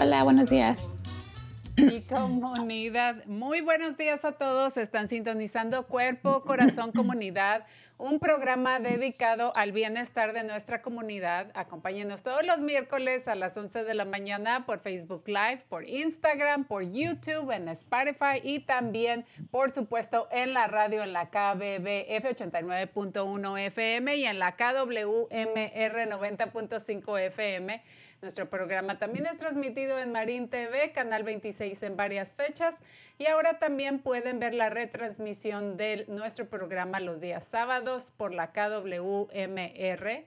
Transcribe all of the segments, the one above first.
Hola, buenos días. Y comunidad, muy buenos días a todos. Están sintonizando Cuerpo, Corazón, Comunidad, un programa dedicado al bienestar de nuestra comunidad. Acompáñenos todos los miércoles a las 11 de la mañana por Facebook Live, por Instagram, por YouTube, en Spotify y también, por supuesto, en la radio, en la KBB F89.1 FM y en la KWMR 90.5 FM. Nuestro programa también es transmitido en Marín TV, Canal 26 en varias fechas. Y ahora también pueden ver la retransmisión de nuestro programa los días sábados por la KWMR.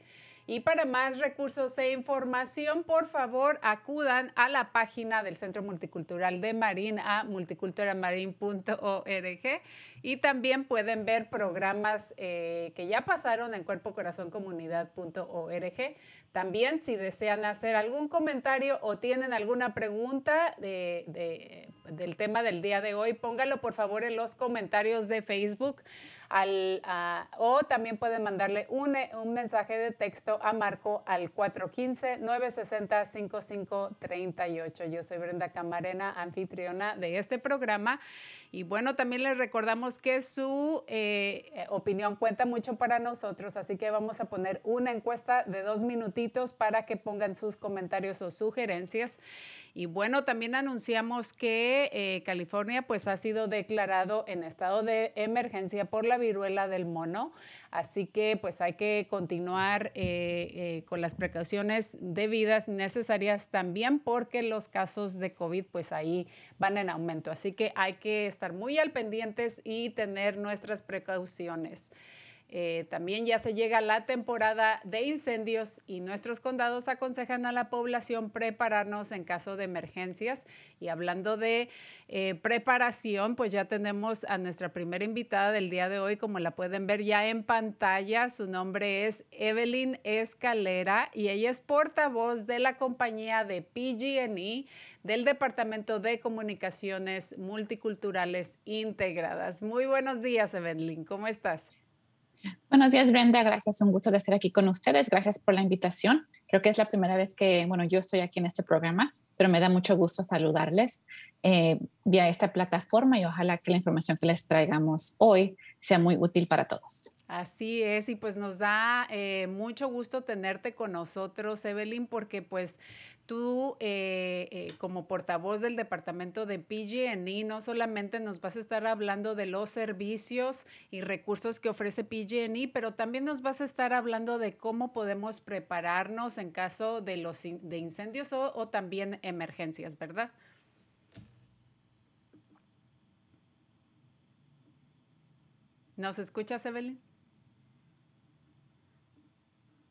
Y para más recursos e información, por favor, acudan a la página del Centro Multicultural de Marín a multiculturamarin.org y también pueden ver programas eh, que ya pasaron en cuerpocorazoncomunidad.org. También si desean hacer algún comentario o tienen alguna pregunta de, de, del tema del día de hoy, póngalo por favor en los comentarios de Facebook. O también pueden mandarle un, un, mensaje de texto a Marco al 415-960-5538. Yo soy Brenda Camarena, anfitriona de este programa. Y bueno, también les recordamos que su eh, opinión cuenta mucho para nosotros, así que vamos a poner una encuesta de dos minutitos para que pongan sus comentarios o sugerencias. Y bueno, también anunciamos que eh, California pues ha sido declarado en estado de emergencia por la viruela del mono. Así que pues hay que continuar eh, eh, con las precauciones debidas necesarias también porque los casos de COVID pues ahí van en aumento. Así que hay que estar muy al pendientes y tener nuestras precauciones. Eh, también ya se llega la temporada de incendios y nuestros condados aconsejan a la población prepararnos en caso de emergencias. Y hablando de eh, preparación, pues ya tenemos a nuestra primera invitada del día de hoy, como la pueden ver ya en pantalla. Su nombre es Evelyn Escalera y ella es portavoz de la compañía de PG&E del Departamento de Comunicaciones Multiculturales Integradas. Muy buenos días, Evelyn. ¿Cómo estás? Buenos días, Brenda. Gracias, un gusto de estar aquí con ustedes. Gracias por la invitación. Creo que es la primera vez que, bueno, yo estoy aquí en este programa, pero me da mucho gusto saludarles eh, vía esta plataforma y ojalá que la información que les traigamos hoy sea muy útil para todos. Así es, y pues nos da eh, mucho gusto tenerte con nosotros, Evelyn, porque pues tú eh, eh, como portavoz del departamento de PG&E no solamente nos vas a estar hablando de los servicios y recursos que ofrece PG&E, pero también nos vas a estar hablando de cómo podemos prepararnos en caso de los de incendios o, o también emergencias, ¿verdad? ¿Nos escuchas, Evelyn?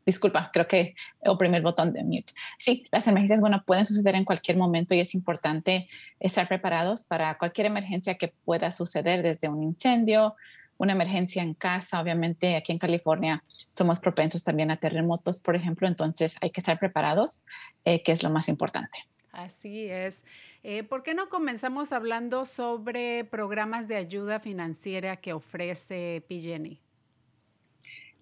Disculpa, creo que oprimí el botón de mute. Sí, las emergencias, bueno, pueden suceder en cualquier momento y es importante estar preparados para cualquier emergencia que pueda suceder, desde un incendio, una emergencia en casa. Obviamente, aquí en California somos propensos también a terremotos, por ejemplo, entonces hay que estar preparados, eh, que es lo más importante. Así es. Eh, ¿Por qué no comenzamos hablando sobre programas de ayuda financiera que ofrece PG&E?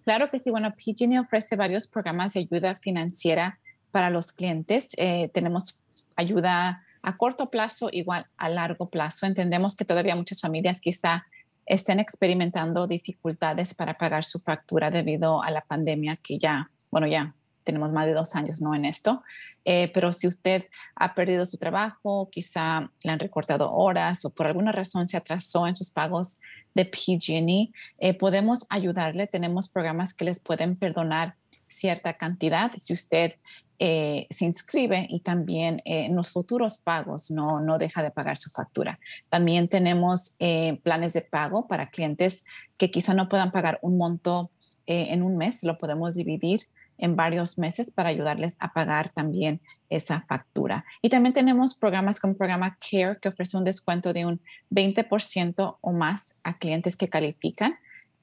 Claro que sí. Bueno, PG&E ofrece varios programas de ayuda financiera para los clientes. Eh, tenemos ayuda a corto plazo, igual a largo plazo. Entendemos que todavía muchas familias quizá estén experimentando dificultades para pagar su factura debido a la pandemia que ya, bueno, ya tenemos más de dos años ¿no? en esto. Eh, pero si usted ha perdido su trabajo, quizá le han recortado horas o por alguna razón se atrasó en sus pagos de PG&E, eh, podemos ayudarle. Tenemos programas que les pueden perdonar cierta cantidad si usted eh, se inscribe y también en los futuros pagos no, no deja de pagar su factura. También tenemos planes de pago para clientes que quizá no puedan pagar un monto en un mes, lo podemos dividir en varios meses para ayudarles a pagar también esa factura. Y también tenemos programas como el programa CARE que ofrece un descuento de un 20% o más a clientes que califican.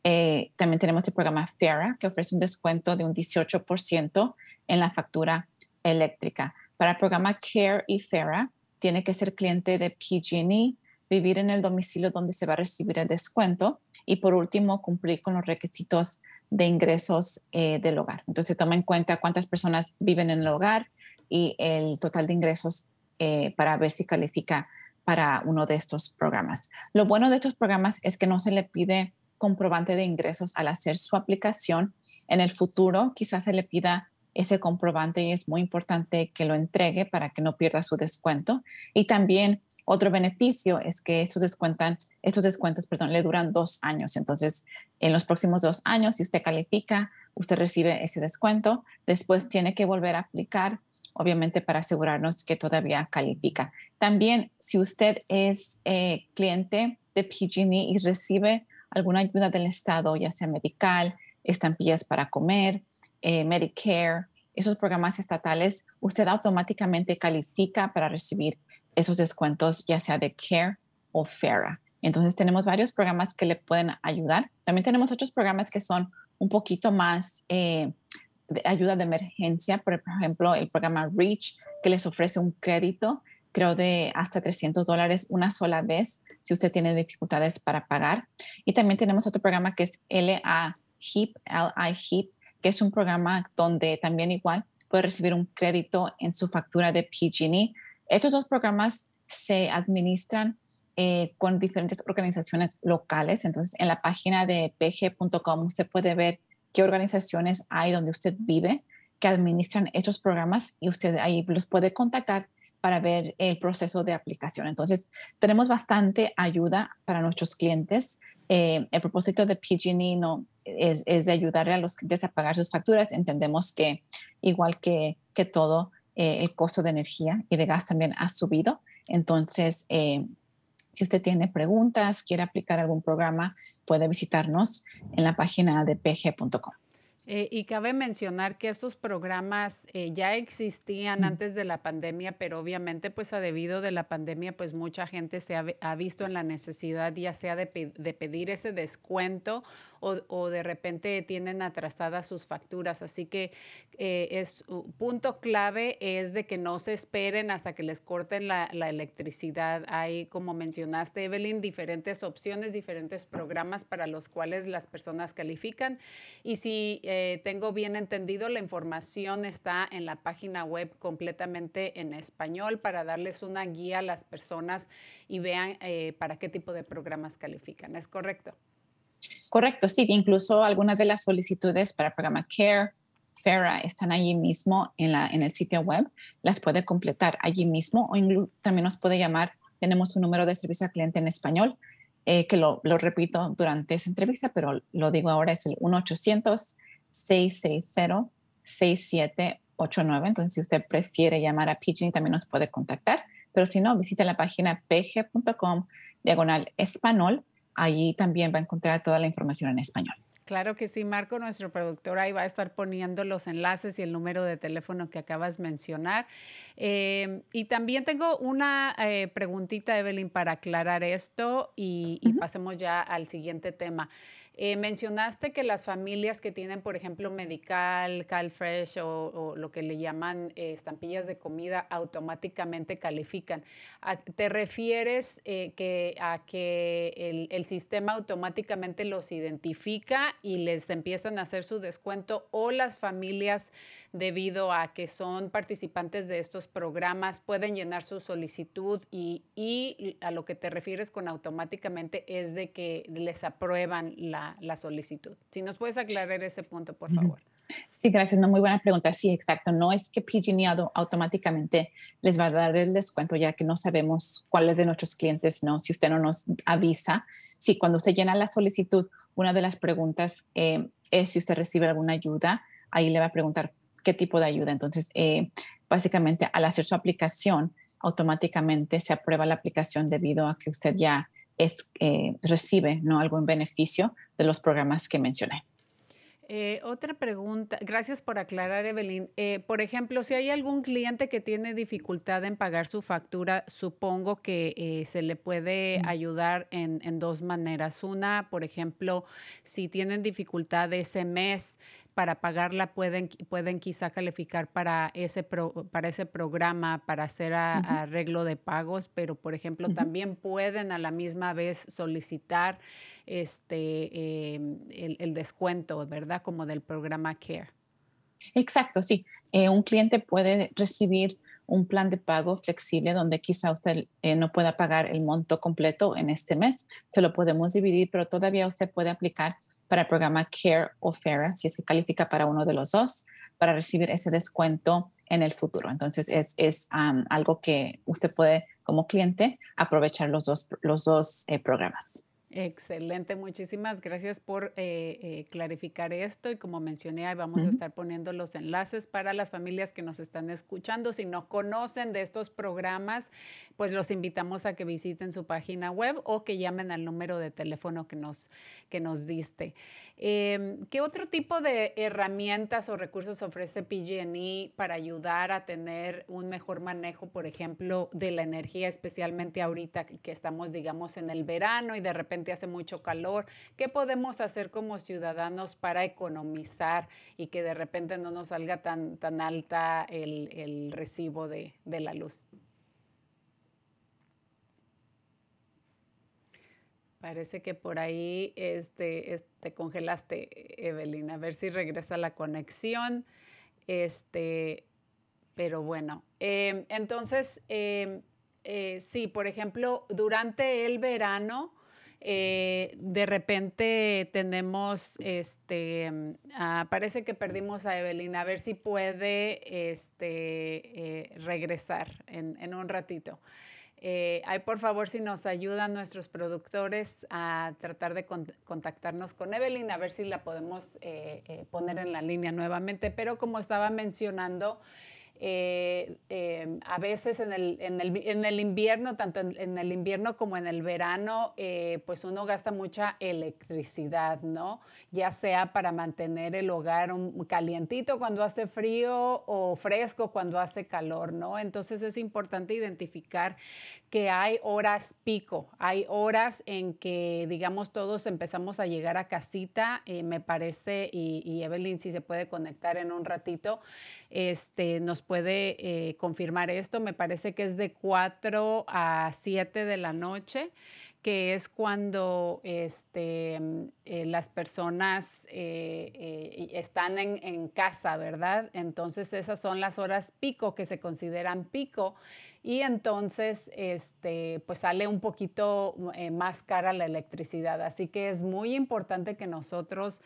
Eh, también tenemos el programa FERA que ofrece un descuento de un 18% en la factura eléctrica. Para el programa CARE y FERA tiene que ser cliente de PG&E, vivir en el domicilio donde se va a recibir el descuento y por último cumplir con los requisitos de ingresos eh, del hogar. Entonces, toma en cuenta cuántas personas viven en el hogar y el total de ingresos eh, para ver si califica para uno de estos programas. Lo bueno de estos programas es que no se le pide comprobante de ingresos al hacer su aplicación. En el futuro, quizás se le pida ese comprobante y es muy importante que lo entregue para que no pierda su descuento. Y también otro beneficio es que estos descuentan estos descuentos, perdón, le duran dos años. Entonces, en los próximos dos años, si usted califica, usted recibe ese descuento. Después tiene que volver a aplicar, obviamente, para asegurarnos que todavía califica. También, si usted es eh, cliente de PG&E y recibe alguna ayuda del Estado, ya sea medical, estampillas para comer, eh, Medicare, esos programas estatales, usted automáticamente califica para recibir esos descuentos, ya sea de CARE o FERA. Entonces tenemos varios programas que le pueden ayudar. También tenemos otros programas que son un poquito más eh, de ayuda de emergencia, por ejemplo, el programa REACH, que les ofrece un crédito, creo, de hasta 300 dólares una sola vez si usted tiene dificultades para pagar. Y también tenemos otro programa que es LA HIP, que es un programa donde también igual puede recibir un crédito en su factura de PG&E. Estos dos programas se administran eh, con diferentes organizaciones locales. Entonces, en la página de pg.com usted puede ver qué organizaciones hay donde usted vive que administran estos programas y usted ahí los puede contactar para ver el proceso de aplicación. Entonces, tenemos bastante ayuda para nuestros clientes. Eh, el propósito de PG&E no, es, es, de ayudarle a los clientes a pagar sus facturas. Entendemos que, igual que, que todo, eh, el costo de energía y de gas también ha subido. Entonces, si usted tiene preguntas, quiere aplicar algún programa, puede visitarnos en la página de pg.com. Eh, y cabe mencionar que estos programas eh, ya existían antes de la pandemia, pero obviamente pues a debido de la pandemia pues mucha gente se ha, visto en la necesidad ya sea de, de pedir ese descuento o, de repente tienen atrasadas sus facturas. Así que eh, es un punto clave es de que no se esperen hasta que les corten la, electricidad. Hay, como mencionaste, Evelyn, diferentes opciones, diferentes programas para los cuales las personas califican. Y si eh, tengo bien entendido, la información está en la página web completamente en español para darles una guía a las personas y vean eh, para qué tipo de programas califican. ¿Es correcto? Correcto, sí, incluso algunas de las solicitudes para el programa CARE, FERA están allí mismo en, la, en el sitio web, las puede completar allí mismo o también nos puede llamar, tenemos un número de servicio al cliente en español, eh, que lo, lo, repito durante esa entrevista, pero lo digo ahora, es el 1-800-660-6789. Entonces, si usted prefiere llamar a PG, también nos puede contactar, pero si no, visite la página pg.com diagonal español ahí también va a encontrar toda la información en español. Claro que sí, Marco, nuestro productor, ahí va a estar poniendo los enlaces y el número de teléfono que acabas de mencionar. Eh, y también tengo una eh, preguntita, Evelyn, para aclarar esto y, y pasemos ya al siguiente tema. Eh, mencionaste que las familias que tienen, por ejemplo, Medical, CalFresh o, lo que le llaman eh, estampillas de comida, automáticamente califican. ¿Te refieres eh, que, a que el, sistema automáticamente los identifica y les empiezan a hacer su descuento o las familias, debido a que son participantes de estos programas, pueden llenar su solicitud y, y a lo que te refieres con automáticamente es de que les aprueban la la, solicitud. Si nos puedes aclarar ese punto, por favor. Sí, gracias. Una muy buena pregunta. Sí, exacto. No es que PG&E automáticamente les va a dar el descuento, ya que no sabemos cuáles de nuestros clientes no. Si usted no nos avisa, sí, cuando usted llena la solicitud, una de las preguntas eh, es si usted recibe alguna ayuda. Ahí le va a preguntar qué tipo de ayuda. Entonces, eh, básicamente, al hacer su aplicación, automáticamente se aprueba la aplicación debido a que usted ya es, eh, recibe ¿no? algún beneficio de los programas que mencioné. Eh, otra pregunta, gracias por aclarar, Evelyn. Eh, por ejemplo, si hay algún cliente que tiene dificultad en pagar su factura, supongo que se le puede ayudar en, en, dos maneras. Una, por ejemplo, si tienen dificultad ese mes, para pagarla pueden, pueden quizá calificar para ese, para ese programa, para hacer arreglo de pagos, pero por ejemplo también pueden a la misma vez solicitar este, em, el, descuento, ¿verdad? Como del programa CARE. Exacto, sí. Eh, un cliente puede recibir un plan de pago flexible donde quizá usted eh, no pueda pagar el monto completo en este mes. Se lo podemos dividir, pero todavía usted puede aplicar para el programa CARE o FARA, si es que califica para uno de los dos, para recibir ese descuento en el futuro. Entonces, es, es algo que usted puede, como cliente, aprovechar los dos, los dos eh, programas. Excelente, muchísimas gracias por eh, eh, clarificar esto y como mencioné, ahí vamos a estar poniendo los enlaces para las familias que nos están escuchando. Si no conocen de estos programas, pues los invitamos a que visiten su página web o que llamen al número de teléfono que nos, que nos diste. Em, ¿Qué otro tipo de herramientas o recursos ofrece PG&E para ayudar a tener un mejor manejo, por ejemplo, de la energía, especialmente ahorita que estamos, digamos, en el verano y de repente hace mucho calor? ¿Qué podemos hacer como ciudadanos para economizar y que de repente no nos salga tan, tan alta el, el recibo de, de la luz? Parece que por ahí este, te congelaste, Evelyn. A ver si regresa la conexión. Este, pero bueno, em, entonces, em, eh, sí, por ejemplo, durante el verano, eh, de repente tenemos, este, ah, parece que perdimos a Evelyn. A ver si puede este, eh, regresar en, en un ratito. Eh, por favor, si nos ayudan nuestros productores a tratar de contactarnos con Evelyn, a ver si la podemos eh, poner en la línea nuevamente. Pero como estaba mencionando, eh, eh, a veces en el, en el, en el invierno, tanto en, el invierno como en el verano, eh, pues uno gasta mucha electricidad, ¿no? Ya sea para mantener el hogar calientito cuando hace frío o fresco cuando hace calor, ¿no? Entonces es importante identificar que hay horas pico, hay horas en que, digamos, todos empezamos a llegar a casita, me parece, y, Evelyn si se puede conectar en un ratito, este, nos puede eh, confirmar esto. Me parece que es de 4 a 7 de la noche que es cuando este, eh, las personas eh, están en, casa, ¿verdad? Entonces esas son las horas pico que se consideran pico y entonces este, pues sale un poquito más cara la electricidad. Así que es muy importante que nosotros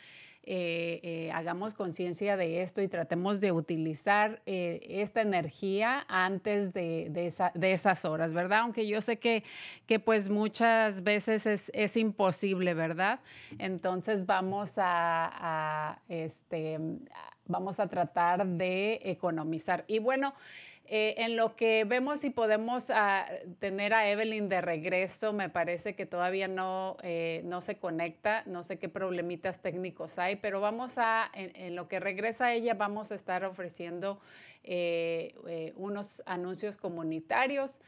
eh, eh, hagamos conciencia de esto y tratemos de utilizar eh, esta energía antes de, de, esas horas, ¿verdad? Aunque yo sé que, que pues muchas veces es, es imposible, ¿verdad? Entonces vamos a, este, vamos a tratar de economizar. Y bueno, Eh, en lo que vemos si podemos ah, tener a Evelyn de regreso, me parece que todavía no, eh, no se conecta, no sé qué problemitas técnicos hay, pero vamos a, en, lo que regresa ella, vamos a estar ofreciendo eh, unos anuncios comunitarios.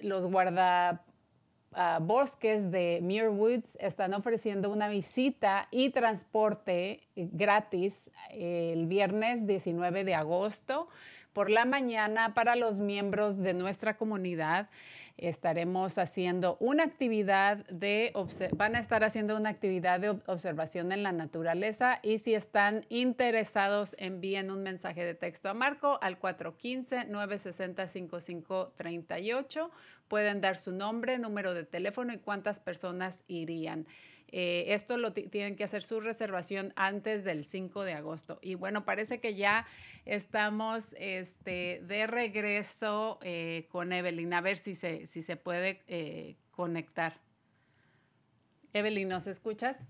los guarda ah, bosques de Muir Woods están ofreciendo una visita y transporte gratis el viernes 19 de agosto por la mañana para los miembros de nuestra comunidad. Estaremos haciendo una actividad de, van a estar haciendo una actividad de observación en la naturaleza y si están interesados envíen un mensaje de texto a Marco al 415-960-5538. Pueden dar su nombre, número de teléfono y cuántas personas irían. Eh, esto lo tienen que hacer su reservación antes del 5 de agosto. Y bueno, parece que ya estamos este, de regreso eh, con Evelyn. A ver si se, si se puede eh, conectar. Evelyn, ¿nos escuchas?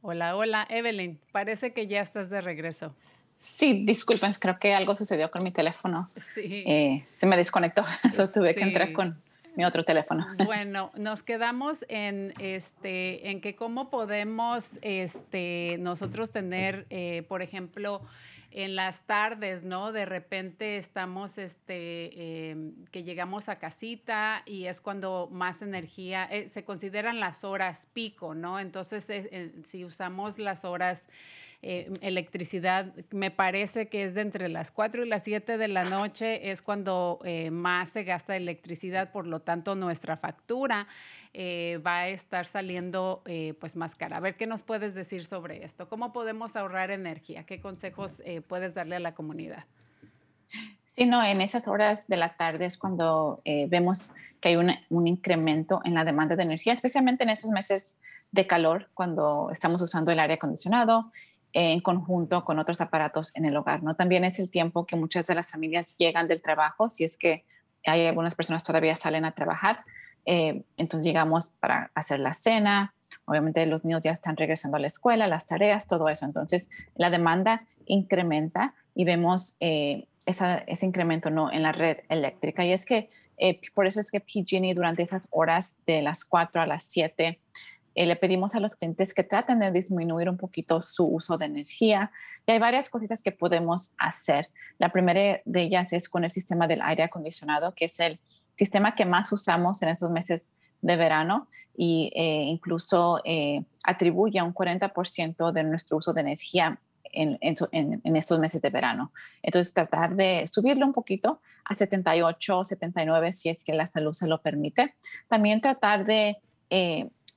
Hola, hola, Evelyn. Parece que ya estás de regreso. Sí, disculpen, creo que algo sucedió con mi teléfono. Sí. Eh, se me desconectó, entonces tuve que entrar con mi otro teléfono. Bueno, nos quedamos en este, en que cómo podemos, este, nosotros tener, eh, por ejemplo, en las tardes, ¿no? De repente estamos, este, em, que llegamos a casita y es cuando más energía, eh, se consideran las horas pico, ¿no? Entonces, si usamos las horas eh, electricidad, me parece que es de entre las 4 y las 7 de la noche, es cuando eh, más se gasta electricidad, por lo tanto nuestra factura eh, va a estar saliendo pues más cara. A ver, ¿qué nos puedes decir sobre esto? ¿Cómo podemos ahorrar energía? ¿Qué consejos puedes darle a la comunidad? Sí, no, en esas horas de la tarde es cuando vemos que hay un incremento en la demanda de energía, especialmente en esos meses de calor, cuando estamos usando el aire acondicionado en conjunto con otros aparatos en el hogar. ¿no? También es el tiempo que muchas de las familias llegan del trabajo, si es que hay algunas personas todavía salen a trabajar, eh, entonces llegamos para hacer la cena, obviamente los niños ya están regresando a la escuela, las tareas, todo eso, entonces la demanda incrementa y vemos eh, ese incremento ¿no? en la red eléctrica y es que eh, por eso es que PG&E durante esas horas de las 4 a las 7 eh, le pedimos a los clientes que traten de disminuir un poquito su uso de energía. Y hay varias cositas que podemos hacer. La primera de ellas es con el sistema del aire acondicionado, que es el sistema que más usamos en estos meses de verano y eh, incluso eh, atribuye un 40% de nuestro uso de energía en, en, estos meses de verano. Entonces, tratar de subirlo un poquito a 78, 79, si es que la salud se lo permite. También tratar de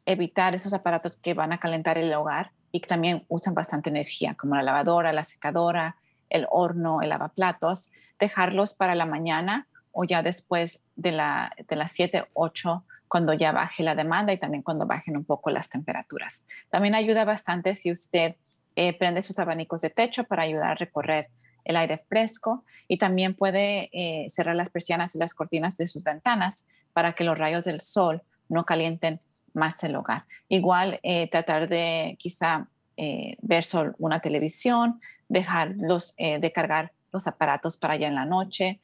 evitar esos aparatos que van a calentar el hogar y que también usan bastante energía, como la lavadora, la secadora, el horno, el lavaplatos, dejarlos para la mañana o ya después de, la, de las 7, 8, cuando ya baje la demanda y también cuando bajen un poco las temperaturas. También ayuda bastante si usted eh, prende sus abanicos de techo para ayudar a recorrer el aire fresco y también puede eh, cerrar las persianas y las cortinas de sus ventanas para que los rayos del sol no calienten más el hogar. Igual eh, tratar de quizá eh, ver ver una televisión, dejar los, eh, de cargar los aparatos para allá en la noche,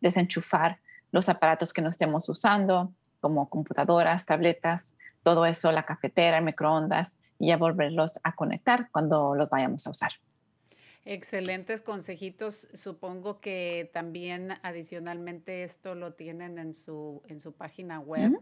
desenchufar los aparatos que no estemos usando, como computadoras, tabletas, todo eso, la cafetera, el microondas, y ya volverlos a conectar cuando los vayamos a usar. Excelentes consejitos. Supongo que también adicionalmente esto lo tienen en su, en su página web.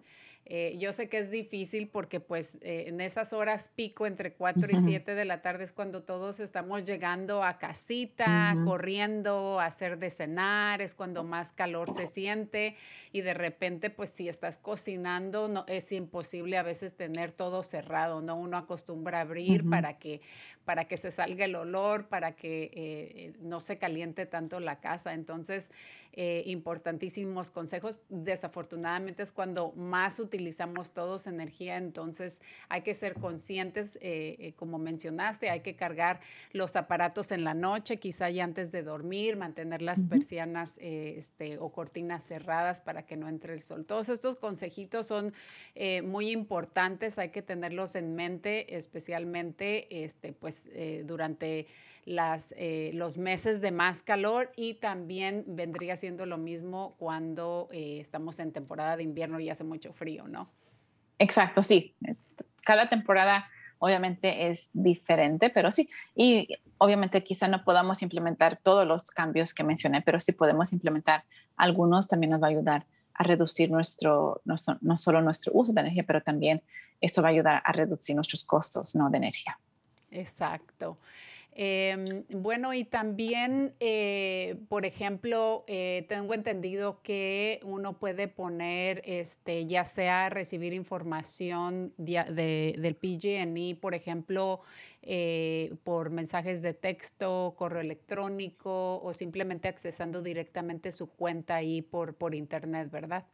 Eh, yo sé que es difícil porque pues eh, en esas horas pico entre 4 y 7 de la tarde es cuando todos estamos llegando a casita, corriendo a hacer de cenar, es cuando más calor se siente y de repente pues si estás cocinando no, es imposible a veces tener todo cerrado, ¿no? Uno acostumbra a abrir para que para que se salga el olor, para que eh, no se caliente tanto la casa. Entonces, eh, importantísimos consejos. Desafortunadamente es cuando más utilizamos todos energía, entonces hay que ser conscientes, eh, como mencionaste, hay que cargar los aparatos en la noche, quizá ya antes de dormir, mantener las persianas este, o cortinas cerradas para que no entre el sol. Todos estos consejitos son muy importantes, hay que tenerlos en mente, especialmente este, pues, durante las, eh, los meses de más calor y también vendría siendo lo mismo cuando eh, estamos en temporada de invierno y hace mucho frío, ¿no? Exacto, sí. Cada temporada obviamente es diferente, pero sí. Y obviamente quizá no podamos implementar todos los cambios que mencioné, pero si podemos implementar algunos, también nos va a ayudar a reducir nuestro, nuestro, no solo nuestro uso de energía, pero también esto va a ayudar a reducir nuestros costos ¿no? de energía. Exacto. Em, bueno, y también, eh, por ejemplo, eh, tengo entendido que uno puede poner, este, ya sea recibir información de, del PG&E, por ejemplo, eh, por mensajes de texto, correo electrónico o simplemente accesando directamente su cuenta ahí por, por internet, ¿verdad?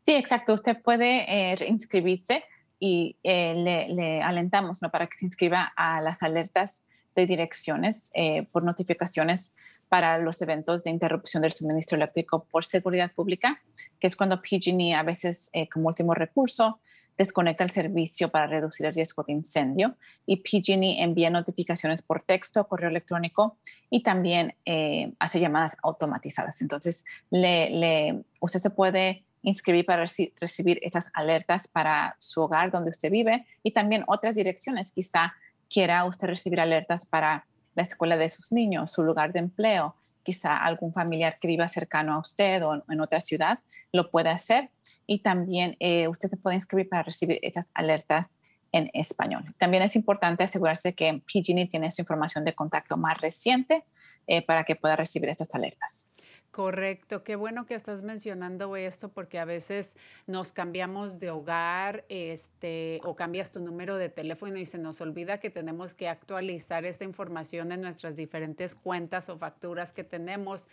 Sí, exacto. Usted puede inscribirse y le, le, alentamos ¿no? para que se inscriba a las alertas de direcciones eh, por notificaciones para los eventos de interrupción del suministro eléctrico por seguridad pública, que es cuando PG&E a veces eh, como último recurso desconecta el servicio para reducir el riesgo de incendio y PG&E envía notificaciones por texto, correo electrónico y también eh, hace llamadas automatizadas. Entonces, le, usted se puede inscribir para recibir estas alertas para su hogar donde usted vive y también otras direcciones, quizá quiera usted recibir alertas para la escuela de sus niños, su lugar de empleo, quizá algún familiar que viva cercano a usted o en otra ciudad, lo puede hacer. Y también eh, usted se puede inscribir para recibir estas alertas en español. También es importante asegurarse que PG&E tiene su información de contacto más reciente eh, para que pueda recibir estas alertas. Correcto, qué bueno que estás mencionando esto porque a veces nos cambiamos de hogar este, o cambias tu número de teléfono y se nos olvida que tenemos que actualizar esta información en nuestras diferentes cuentas o facturas que tenemos.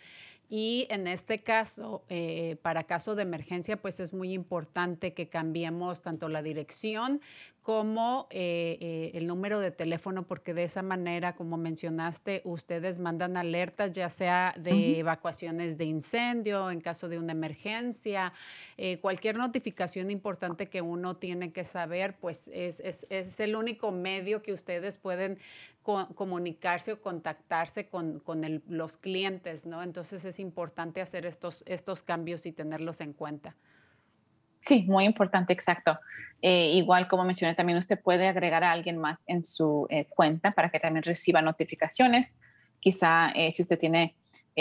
Y en este caso, eh, para caso de emergencia, pues es muy importante que cambiemos tanto la dirección como eh, eh, el número de teléfono, porque de esa manera, como mencionaste, ustedes mandan alertas, ya sea de evacuaciones de incendio, en caso de una emergencia, cualquier notificación importante que uno tiene que saber, pues es, es, es el único medio que ustedes pueden comunicarse o contactarse con, con los clientes, ¿no? Entonces es importante hacer estos, estos cambios y tenerlos en cuenta. Sí, muy importante, exacto. Eh, igual como mencioné, también usted puede agregar a alguien más en su eh, cuenta para que también reciba notificaciones. Quizá eh, si usted tiene,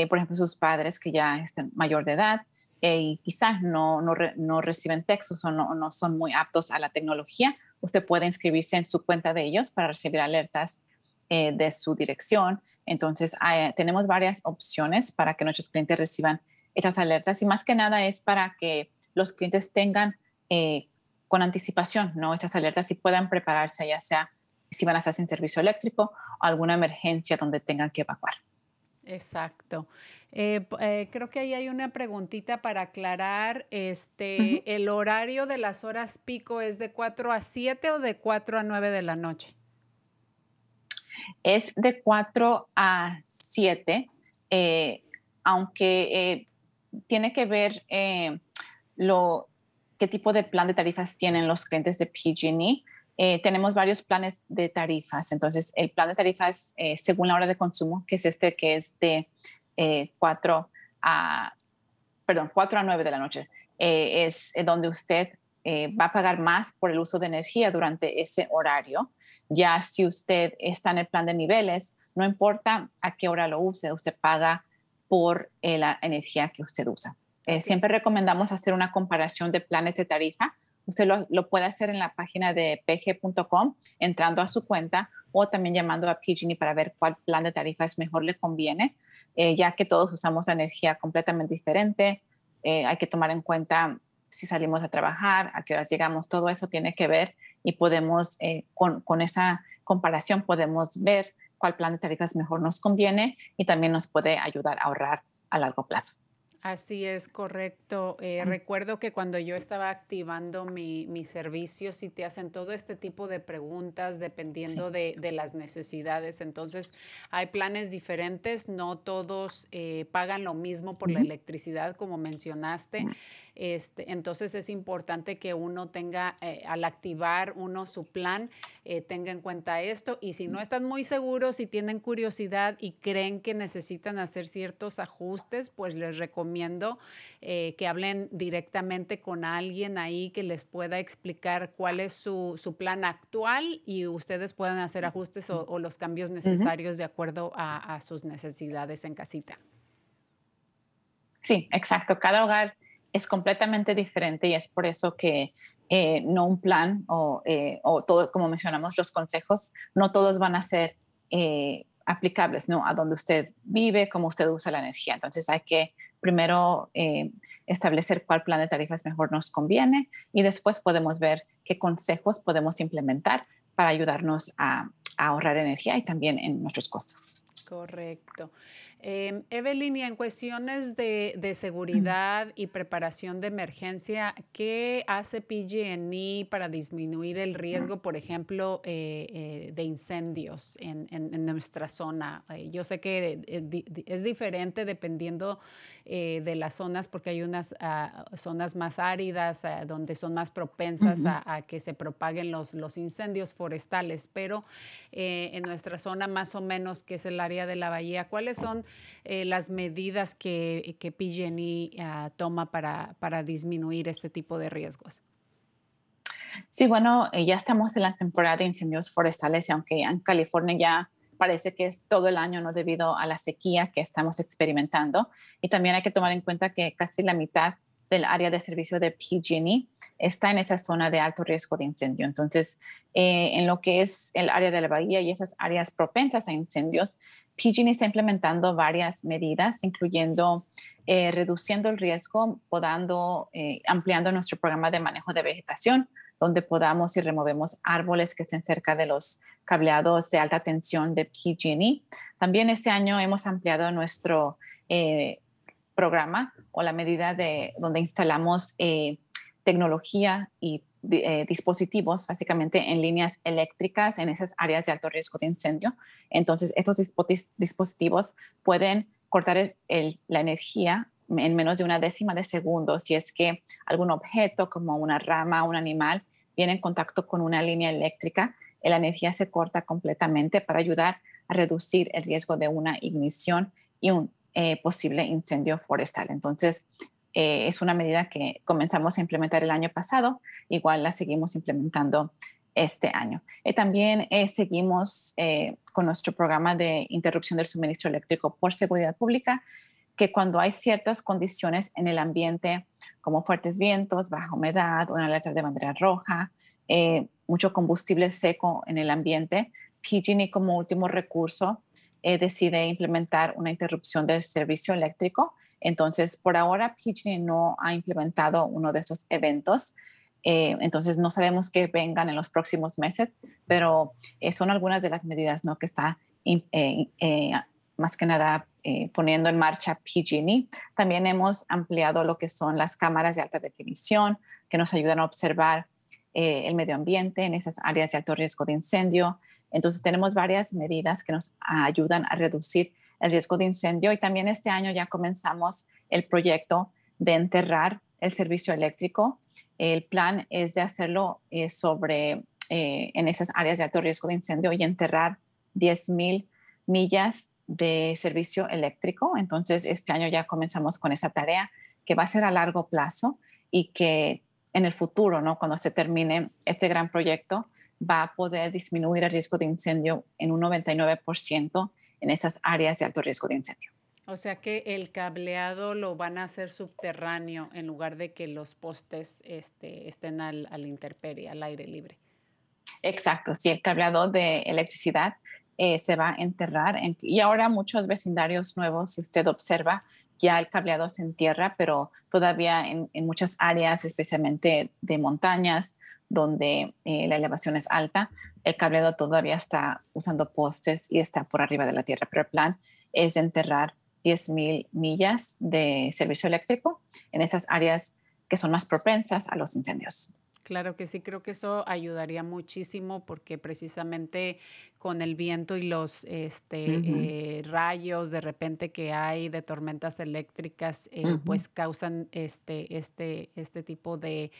por ejemplo, sus padres que ya están mayor de edad y quizás no, no, no, reciben textos o no, no son muy aptos a la tecnología, usted puede inscribirse en su cuenta de ellos para recibir alertas eh, de su dirección. Entonces, tenemos varias opciones para que nuestros clientes reciban estas alertas y más que nada es para que los clientes tengan eh, con anticipación ¿no? estas alertas y puedan prepararse, ya sea si van a estar sin servicio eléctrico o alguna emergencia donde tengan que evacuar. Exacto. Eh, creo que ahí hay una preguntita para aclarar. Este, ¿El horario de las horas pico es de 4 a 7 o de 4 a 9 de la noche? es de 4 a 7, eh, aunque eh, tiene que ver eh, lo, qué tipo de plan de tarifas tienen los clientes de PG&E. Tenemos varios planes de tarifas. Entonces, el plan de tarifas según la hora de consumo, que es este que es de 4 a, perdón, 4 a 9 de la noche, es donde usted va a pagar más por el uso de energía durante ese horario. Ya si usted está en el plan de niveles, no importa a qué hora lo use, usted paga por eh, la energía que usted usa. Eh, siempre recomendamos hacer una comparación de planes de tarifa. Usted lo, puede hacer en la página de pg.com, entrando a su cuenta o también llamando a PG&E para ver cuál plan de tarifas mejor le conviene, eh, ya que todos usamos la energía completamente diferente. hay que tomar en cuenta si salimos a trabajar, a qué horas llegamos, todo eso tiene que ver y podemos eh, con, con, esa comparación podemos ver cuál plan de tarifas mejor nos conviene y también nos puede ayudar a ahorrar a largo plazo. Así es, correcto. Eh, recuerdo que cuando yo estaba activando mi, mi, servicio, si te hacen todo este tipo de preguntas dependiendo de, de, las necesidades. Entonces, hay planes diferentes, no todos eh, pagan lo mismo por la electricidad, como mencionaste. Este, entonces es importante que uno tenga, eh, al activar uno su plan, tenga en cuenta esto. Y si no están muy seguros, si tienen curiosidad y creen que necesitan hacer ciertos ajustes, pues les recomiendo eh, que hablen directamente con alguien ahí que les pueda explicar cuál es su, su plan actual y ustedes puedan hacer ajustes o, los cambios necesarios de acuerdo a, a sus necesidades en casita. Sí, exacto. Cada hogar es completamente diferente y es por eso que eh, no un plan o, eh, o, todo, como mencionamos, los consejos, no todos van a ser eh, aplicables ¿no? a donde usted vive, cómo usted usa la energía. Entonces hay que primero establecer cuál plan de tarifas mejor nos conviene y después podemos ver qué consejos podemos implementar para ayudarnos a, a ahorrar energía y también en nuestros costos. Correcto. Eh, Evelyn, y en cuestiones de, de, seguridad y preparación de emergencia, ¿qué hace PG&E para disminuir el riesgo, por ejemplo, eh, eh, de incendios en, en, en nuestra zona? Eh, yo sé que es diferente dependiendo eh, de las zonas, porque hay unas uh, zonas más áridas uh, donde son más propensas uh -huh. a, a, que se propaguen los, los incendios forestales, pero eh, en nuestra zona más o menos, que es el área de la bahía, ¿cuáles son eh, las medidas que, que PG&E toma para, para disminuir este tipo de riesgos? Sí, bueno, ya estamos en la temporada de incendios forestales y aunque en California ya parece que es todo el año, ¿no? Debido a la sequía que estamos experimentando. Y también hay que tomar en cuenta que casi la mitad del área de servicio de PG&E está en esa zona de alto riesgo de incendio. Entonces, eh, en lo que es el área de la bahía y esas áreas propensas a incendios, PG&E está implementando varias medidas, incluyendo eh, reduciendo el riesgo, podando, eh, ampliando nuestro programa de manejo de vegetación, donde podamos y removemos árboles que estén cerca de los cableados de alta tensión de PG&E. También este año hemos ampliado nuestro eh, programa o la medida de donde instalamos eh, tecnología y eh, dispositivos básicamente en líneas eléctricas en esas áreas de alto riesgo de incendio. Entonces, estos dispositivos pueden cortar la energía en menos de una décima de segundo si es que algún objeto como una rama, un animal, viene en contacto con una línea eléctrica, la energía se corta completamente para ayudar a reducir el riesgo de una ignición y un eh, posible incendio forestal. Entonces, eh, es una medida que comenzamos a implementar el año pasado, igual la seguimos implementando este año. Y también eh, seguimos eh, con nuestro programa de interrupción del suministro eléctrico por seguridad pública, que cuando hay ciertas condiciones en el ambiente, como fuertes vientos, baja humedad, una alerta de bandera roja, eh, mucho combustible seco en el ambiente, PG&E como último recurso eh, decide implementar una interrupción del servicio eléctrico. Entonces, por ahora, PG&E no ha implementado uno de esos eventos. Eh, entonces, no sabemos qué vengan en los próximos meses, pero eh, son algunas de las medidas ¿no? que está más que nada eh, poniendo en marcha PG&E. También hemos ampliado lo que son las cámaras de alta definición que nos ayudan a observar eh, el medio ambiente en esas áreas de alto riesgo de incendio. Entonces tenemos varias medidas que nos ayudan a reducir el riesgo de incendio y también este año ya comenzamos el proyecto de enterrar el servicio eléctrico. El plan es de hacerlo eh, sobre eh, en esas áreas de alto riesgo de incendio y enterrar 10.000 millas de servicio eléctrico. Entonces, este año ya comenzamos con esa tarea que va a ser a largo plazo y que en el futuro, ¿no? cuando se termine este gran proyecto, va a poder disminuir el riesgo de incendio en un 99% en esas áreas de alto riesgo de incendio. O sea que el cableado lo van a hacer subterráneo en lugar de que los postes este, estén al, al interperie, al aire libre. Exacto, sí, el cableado de electricidad eh, se va a enterrar. En, y ahora muchos vecindarios nuevos, si usted observa, ya el cableado se entierra, pero todavía en, en muchas áreas, especialmente de montañas, donde eh, la elevación es alta, el cableado todavía está usando postes y está por arriba de la tierra, pero el plan es enterrar 10.000 millas de servicio eléctrico en esas áreas que son más propensas a los incendios. Claro que sí, creo que eso ayudaría muchísimo porque precisamente con el viento y los este, eh, rayos de repente que hay de tormentas eléctricas, eh, pues causan este, este, este tipo de,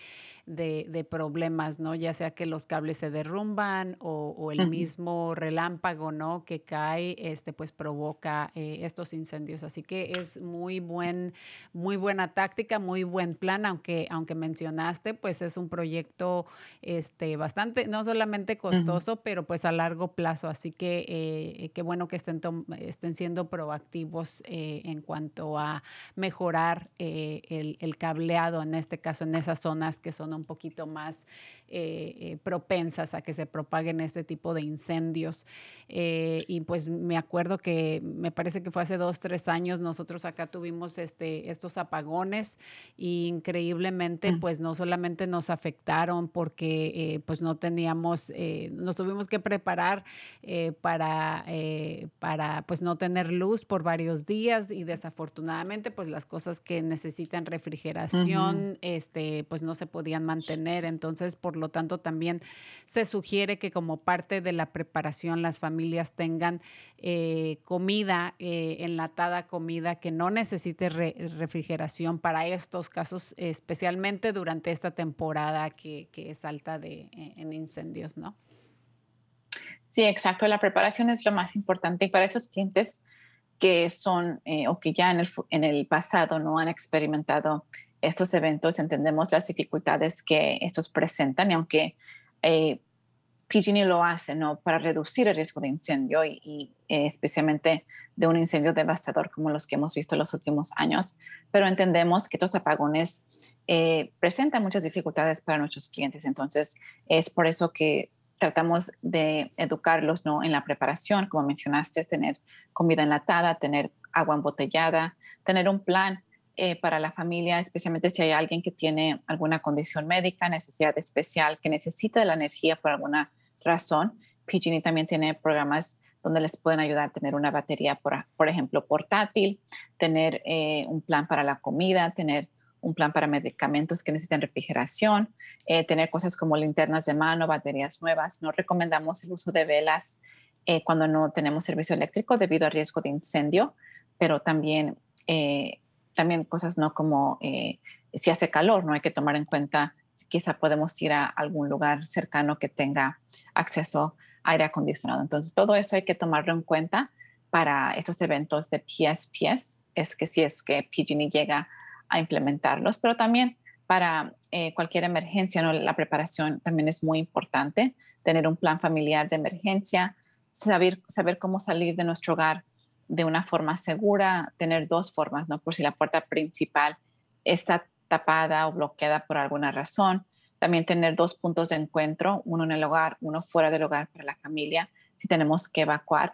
de, problemas, ¿no? Ya sea que los cables se derrumban o, el mismo relámpago, ¿no? Que cae, este, pues provoca eh, estos incendios. Así que es muy buen, muy buena táctica, muy buen plan, aunque, aunque mencionaste, pues es un proyecto este, bastante, no solamente costoso, pero pues a largo plazo. Así que eh, qué bueno que estén, estén siendo proactivos eh, en cuanto a mejorar el, el cableado, en este caso, en esas zonas que son un poquito más eh, eh, propensas a que se propaguen este tipo de incendios. Eh, y pues me acuerdo que me parece que fue hace dos, tres años, nosotros acá tuvimos este, estos apagones y increíblemente mm. pues no solamente nos afectaron porque pues no teníamos, nos tuvimos que preparar para, para pues no tener luz por varios días y desafortunadamente pues las cosas que necesitan refrigeración este, pues no se podían mantener. Entonces, por lo tanto, también se sugiere que como parte de la preparación las familias tengan eh, comida, eh, enlatada comida que no necesite refrigeración para estos casos, especialmente durante esta temporada que, es alta de, e, en incendios, ¿no? Sí, exacto. La preparación es lo más importante y para esos clientes que son eh, o que ya en el, en el pasado no han experimentado estos eventos, entendemos las dificultades que estos presentan y aunque eh, PG&E lo hace ¿no? para reducir el riesgo de incendio y, eh, especialmente de un incendio devastador como los que hemos visto en los últimos años, pero entendemos que estos apagones eh, presentan muchas dificultades para nuestros clientes. Entonces, es por eso que tratamos de educarlos ¿no? en la preparación, como mencionaste, tener comida enlatada, tener agua embotellada, tener un plan eh, para la familia, especialmente si hay alguien que tiene alguna condición médica, necesidad especial, que necesita de la energía por alguna razón. PG&E también tiene programas donde les pueden ayudar a tener una batería, por, ejemplo, portátil, tener eh, un plan para la comida, tener un plan para medicamentos que necesitan refrigeración, eh, tener cosas como linternas de mano, baterías nuevas. No recomendamos el uso de velas cuando no tenemos servicio eléctrico debido al riesgo de incendio, pero también también cosas no como eh, si hace calor, no hay que tomar en cuenta, quizá podemos ir a algún lugar cercano que tenga acceso a aire acondicionado. Entonces, todo eso hay que tomarlo en cuenta para estos eventos de PSPS, es que si es que PG&E llega a implementarlos, pero también para eh, cualquier emergencia, la preparación también es muy importante, tener un plan familiar de emergencia, saber, saber cómo salir de nuestro hogar de una forma segura, tener dos formas, ¿no? Por si la puerta principal está tapada o bloqueada por alguna razón. También tener dos puntos de encuentro, uno en el hogar, uno fuera del hogar para la familia, si tenemos que evacuar.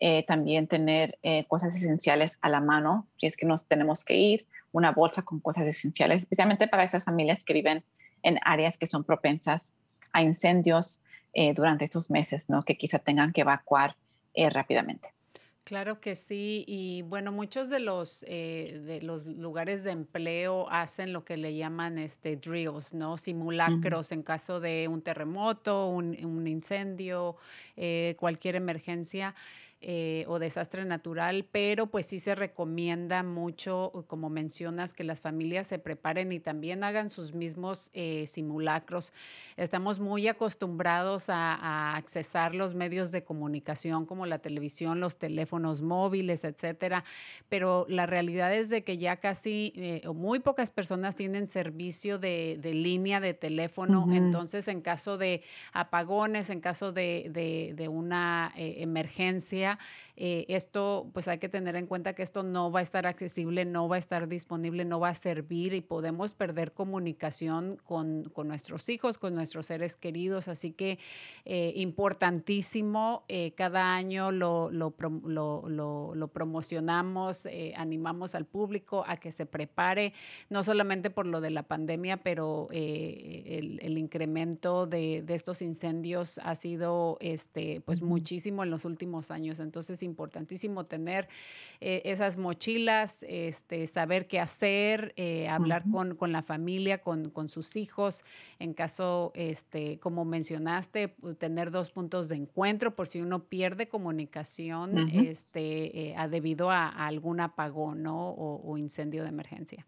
Eh, también tener eh, cosas esenciales a la mano, si es que nos tenemos que ir, una bolsa con cosas esenciales, especialmente para esas familias que viven en áreas que son propensas a incendios eh, durante estos meses, ¿no? que quizá tengan que evacuar rápidamente. Claro que sí, y bueno, muchos de los, eh, de los lugares de empleo hacen lo que le llaman este drills, ¿no? Simulacros en caso de un terremoto, un, incendio, eh, cualquier emergencia. Eh, o desastre natural, pero pues sí se recomienda mucho, como mencionas, que las familias se preparen y también hagan sus mismos eh, simulacros. Estamos muy acostumbrados a, accesar los medios de comunicación como la televisión, los teléfonos móviles, etcétera, pero la realidad es de que ya casi eh, o muy pocas personas tienen servicio de, línea de teléfono, entonces en caso de apagones, en caso de, de una emergencia, eh, esto, pues hay que tener en cuenta que esto no va a estar accesible, no va a estar disponible, no va a servir y podemos perder comunicación con, con nuestros hijos, con nuestros seres queridos. Así que eh, importantísimo, eh, cada año lo, lo, lo, lo promocionamos, animamos al público a que se prepare, no solamente por lo de la pandemia, pero el, el, incremento de, de, estos incendios ha sido este, pues muchísimo en los últimos años. Entonces, importantísimo tener eh, esas mochilas, este, saber qué hacer, eh, hablar con, con, la familia, con, con, sus hijos, en caso, este, como mencionaste, tener dos puntos de encuentro por si uno pierde comunicación este, eh, debido a, algún apagón ¿no? o, incendio de emergencia.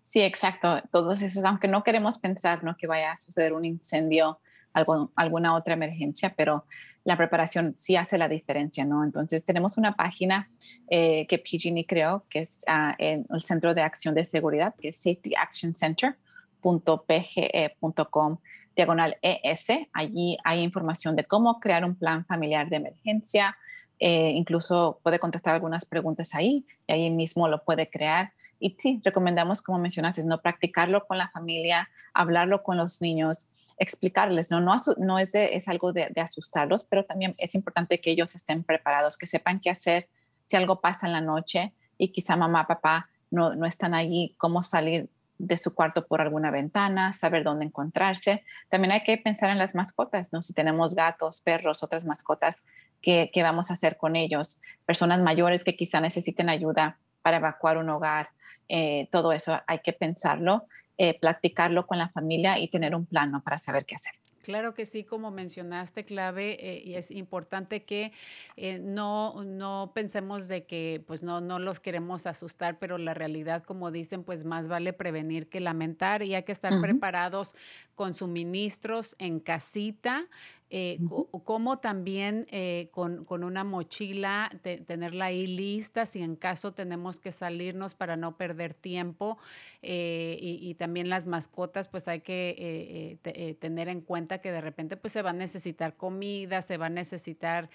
Sí, exacto. Todos esos, aunque no queremos pensar ¿no? que vaya a suceder un incendio, algo, alguna otra emergencia, pero la preparación sí hace la diferencia, ¿no? Entonces tenemos una página eh, que PG&E creó, que es ah, en el Centro de Acción de Seguridad, que es safetyactioncenter.pge.com diagonal ES. Allí hay información de cómo crear un plan familiar de emergencia. Eh, incluso puede contestar algunas preguntas ahí y ahí mismo lo puede crear. Y sí, recomendamos, como mencionaste, no practicarlo con la familia, hablarlo con los niños, explicarles, no, no, es, es algo de, asustarlos, pero también es importante que ellos estén preparados, que sepan qué hacer si algo pasa en la noche y quizá mamá, papá no, no están allí, cómo salir de su cuarto por alguna ventana, saber dónde encontrarse. También hay que pensar en las mascotas, ¿no? Si tenemos gatos, perros, otras mascotas, ¿qué, qué vamos a hacer con ellos? Personas mayores que quizá necesiten ayuda para evacuar un hogar, eh, todo eso hay que pensarlo eh, platicarlo con la familia y tener un plano para saber qué hacer. Claro que sí, como mencionaste, clave, eh, y es importante que eh, no, no pensemos de que pues no, no los queremos asustar, pero la realidad, como dicen, pues más vale prevenir que lamentar y hay que estar preparados con suministros en casita, eh, como también eh, con, con, una mochila, tenerla ahí lista si en caso tenemos que salirnos para no perder tiempo. Eh, y, también las mascotas, pues hay que tener en cuenta que de repente pues se va a necesitar comida, se va a necesitar,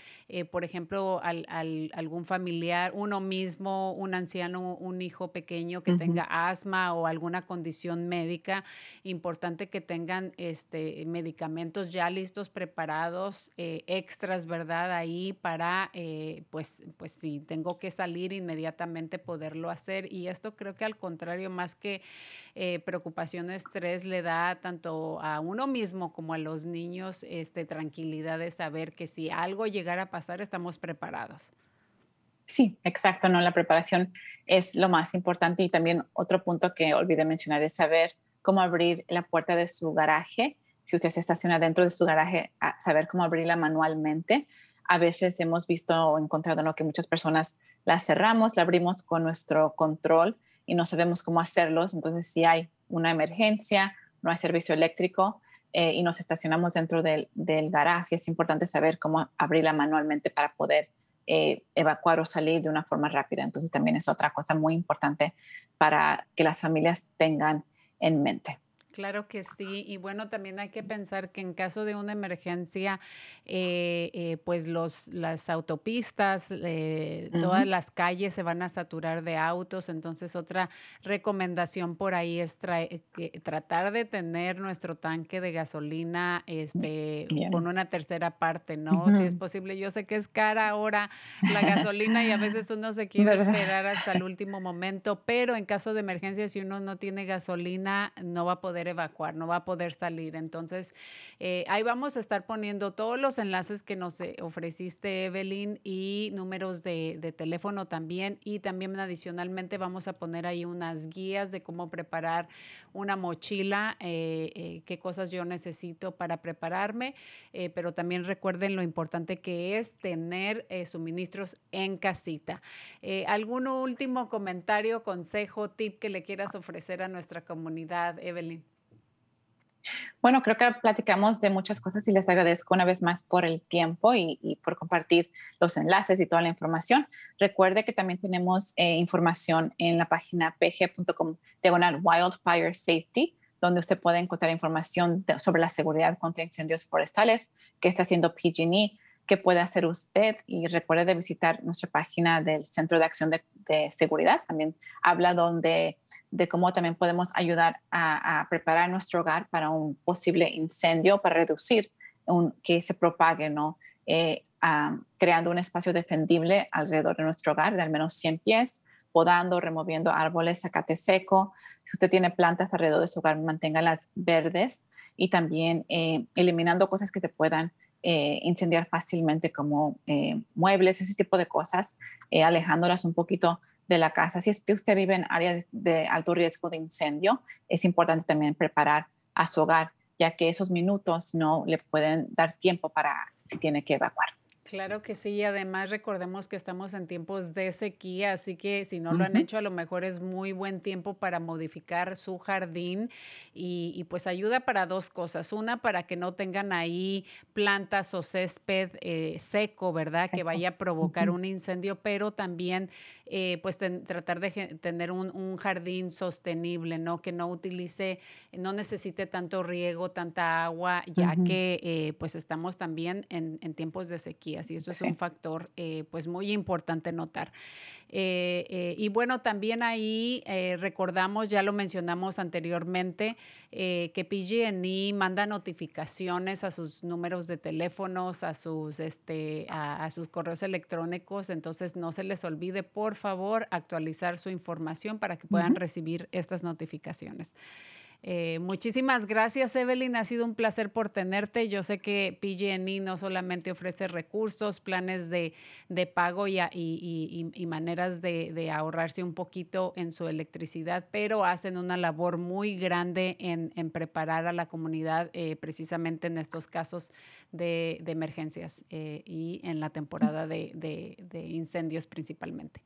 por ejemplo, al, algún familiar, uno mismo, un anciano, un hijo pequeño que tenga asma o alguna condición médica, importante que tengan este, medicamentos ya listos, preparados eh, extras, ¿verdad? Ahí para, eh, pues, pues si tengo que salir inmediatamente poderlo hacer. Y esto creo que al contrario, más que eh, preocupación estrés, le da tanto a uno mismo como a los niños este, tranquilidad de saber que si algo llegara a pasar, estamos preparados. Sí, exacto, ¿no? La preparación es lo más importante y también otro punto que olvidé mencionar es saber cómo abrir la puerta de su garaje si usted se estaciona dentro de su garaje, a saber cómo abrirla manualmente. A veces hemos visto o encontrado ¿no? que muchas personas la cerramos, la abrimos con nuestro control y no sabemos cómo hacerlo. Entonces, si hay una emergencia, no hay servicio eléctrico eh, y nos estacionamos dentro del, del, garaje, es importante saber cómo abrirla manualmente para poder eh, evacuar o salir de una forma rápida. Entonces, también es otra cosa muy importante para que las familias tengan en mente. Claro que sí. Y bueno, también hay que pensar que en caso de una emergencia, eh, eh, pues los, las autopistas, eh, todas las calles se van a saturar de autos. Entonces, otra recomendación por ahí es tratar de tener nuestro tanque de gasolina este, con una tercera parte, ¿no? Si es posible. Yo sé que es cara ahora la gasolina y a veces uno se quiere esperar hasta el último momento, pero en caso de emergencia, si uno no tiene gasolina, no va a poder evacuar, no va a poder salir. Entonces, eh, ahí vamos a estar poniendo todos los enlaces que nos eh, ofreciste, Evelyn, y números de, teléfono también. Y también adicionalmente vamos a poner ahí unas guías de cómo preparar una mochila, eh, qué cosas yo necesito para prepararme. pero también recuerden lo importante que es tener suministros en casita. ¿Algún último comentario, consejo, tip que le quieras ofrecer a nuestra comunidad, Evelyn? Bueno, creo que platicamos de muchas cosas y les agradezco una vez más por el tiempo y, por compartir los enlaces y toda la información. Recuerde que también tenemos eh, información en la página pg.com diagonal Wildfire Safety, donde usted puede encontrar información sobre la seguridad contra incendios forestales que está haciendo PG&E qué puede hacer usted y recuerde de visitar nuestra página del Centro de Acción de, Seguridad. También habla donde, de cómo también podemos ayudar a, preparar nuestro hogar para un posible incendio, para reducir un, que se propague, ¿no? Eh, creando un espacio defendible alrededor de nuestro hogar de al menos 100 pies, podando, removiendo árboles, sacate seco. Si usted tiene plantas alrededor de su hogar, manténgalas verdes y también eh, eliminando cosas que se puedan eh, incendiar fácilmente como eh, muebles, ese tipo de cosas, alejándolas un poquito de la casa. Si es que usted vive en áreas de alto riesgo de incendio, es importante también preparar a su hogar, ya que esos minutos no le pueden dar tiempo para si tiene que evacuar. Claro que sí, y además recordemos que estamos en tiempos de sequía, así que si no lo han hecho, a lo mejor es muy buen tiempo para modificar su jardín y, pues ayuda para dos cosas. Una, para que no tengan ahí plantas o césped eh, seco, ¿verdad? Que vaya a provocar un incendio, pero también eh, pues tratar de tener un, jardín sostenible, ¿no? Que no utilice, no necesite tanto riego, tanta agua, ya que eh, pues estamos también en, en tiempos de sequía. Y esto es un factor eh, pues muy importante notar. Eh, eh, y bueno, también ahí recordamos, ya lo mencionamos anteriormente, que PG&E manda notificaciones a sus números de teléfonos, a sus, este, a, sus correos electrónicos, entonces no se les olvide, por favor, actualizar su información para que puedan recibir estas notificaciones. Eh, muchísimas gracias, Evelyn. Ha sido un placer por tenerte. Yo sé que PG&E no solamente ofrece recursos, planes de, pago y, y, maneras de, ahorrarse un poquito en su electricidad, pero hacen una labor muy grande en, preparar a la comunidad eh, precisamente en estos casos de, emergencias eh, y en la temporada de incendios principalmente.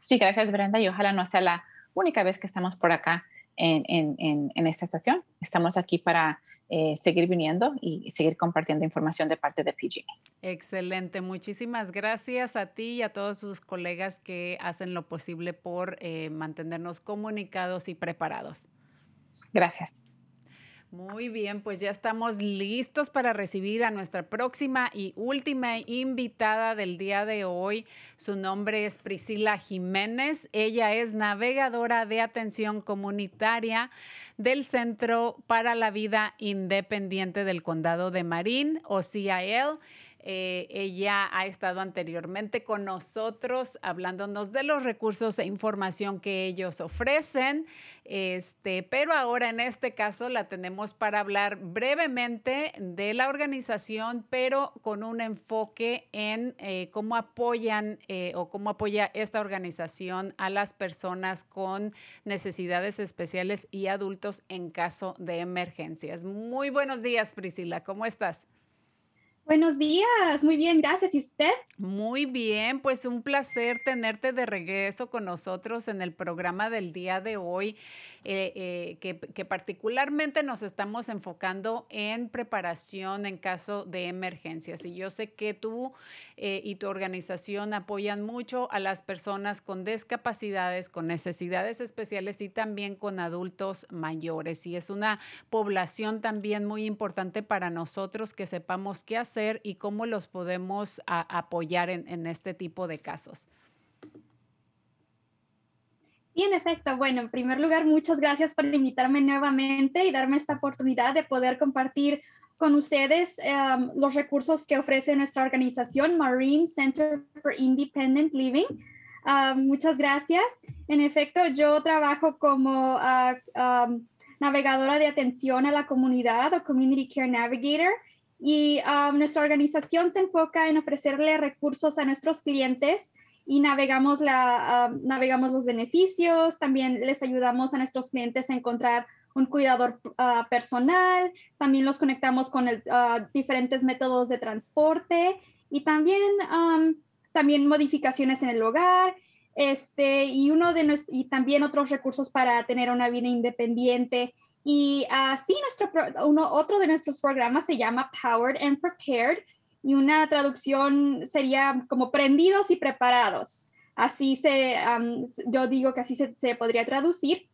Sí, gracias, Brenda, y ojalá no sea la única vez que estamos por acá en, esta estación. Estamos aquí para eh, seguir viniendo y seguir compartiendo información de parte de PG. Excelente, muchísimas gracias a ti y a todos sus colegas que hacen lo posible por eh, mantenernos comunicados y preparados. Gracias. Muy bien, pues ya estamos listos para recibir a nuestra próxima y última invitada del día de hoy. Su nombre es Priscila Jiménez. Ella es navegadora de atención comunitaria del Centro para la Vida Independiente del Condado de Marín, o CIL. Eh, ella ha estado anteriormente con nosotros hablándonos de los recursos e información que ellos ofrecen, este, pero ahora en este caso la tenemos para hablar brevemente de la organización, pero con un enfoque en eh, cómo apoyan eh, o cómo apoya esta organización a las personas con necesidades especiales y adultos en caso de emergencias. Muy buenos días, Priscila, ¿cómo estás? Buenos días, muy bien, gracias. ¿Y usted? Muy bien, pues un placer tenerte de regreso con nosotros en el programa del día de hoy. Eh, eh, que, particularmente nos estamos enfocando en preparación en caso de emergencias. Y yo sé que tú eh, y tu organización apoyan mucho a las personas con discapacidades, con necesidades especiales y también con adultos mayores. Y es una población también muy importante para nosotros que sepamos qué hacer y cómo los podemos apoyar en este tipo de casos. Y en efecto, bueno, en primer lugar, muchas gracias por invitarme nuevamente y darme esta oportunidad de poder compartir con ustedes em, los recursos que ofrece nuestra organización Marine Center for Independent Living. muchas gracias. En efecto, yo trabajo como ah, navegadora de atención a la comunidad o Community Care Navigator y nuestra organización se enfoca en ofrecerle recursos a nuestros clientes y navegamos, la, ah, navegamos los beneficios, también les ayudamos a nuestros clientes a encontrar un cuidador ah, personal, también los conectamos con ah, diferentes métodos de transporte y también, también modificaciones en el hogar este, y, uno de y también otros recursos para tener una vida independiente. Y así nuestro, uno, otro de nuestros programas se llama Powered and Prepared, y una traducción sería como prendidos y preparados. Así se, yo digo que así se, podría traducir.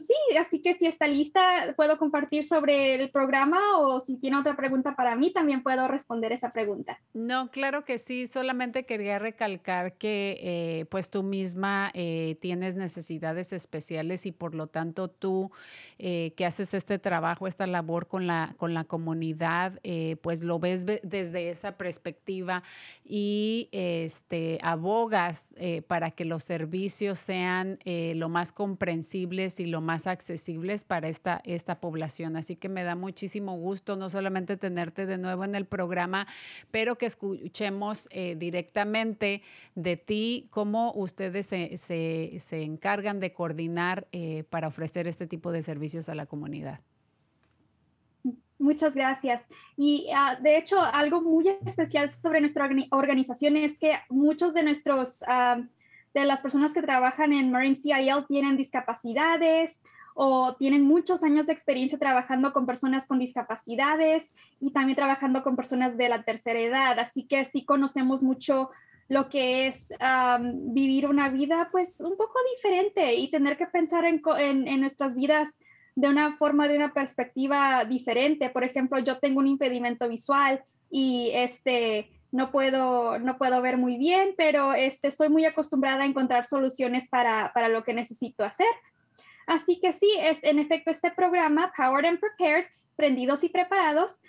Sí, así que si está lista, puedo compartir sobre el programa o si tiene otra pregunta para mí, también puedo responder esa pregunta. No, claro que sí. Solamente quería recalcar que eh, pues tú misma eh, tienes necesidades especiales y por lo tanto tú eh, que haces este trabajo, esta labor con la, con la comunidad, pues lo ves desde esa perspectiva y este, abogas para que los servicios sean lo más comprensibles y lo más accesibles para esta, esta población. Así que me da muchísimo gusto no solamente tenerte de nuevo en el programa, pero que escuchemos eh, directamente de ti cómo ustedes se, se, encargan de coordinar eh, para ofrecer este tipo de servicios a la comunidad. Muchas gracias. Y ah, de hecho, algo muy especial sobre nuestra organización es que muchos de nuestros ah, de las personas que trabajan en Marine CIL tienen discapacidades o tienen muchos años de experiencia trabajando con personas con discapacidades y también trabajando con personas de la tercera edad. Así que sí conocemos mucho lo que es vivir una vida pues un poco diferente y tener que pensar en, en nuestras vidas de una forma, de una perspectiva diferente. Por ejemplo, yo tengo un impedimento visual y este no puedo, no puedo ver muy bien, pero este, estoy muy acostumbrada a encontrar soluciones para, para lo que necesito hacer. Así que sí, es en efecto este programa, Powered and Prepared, prendidos y preparados,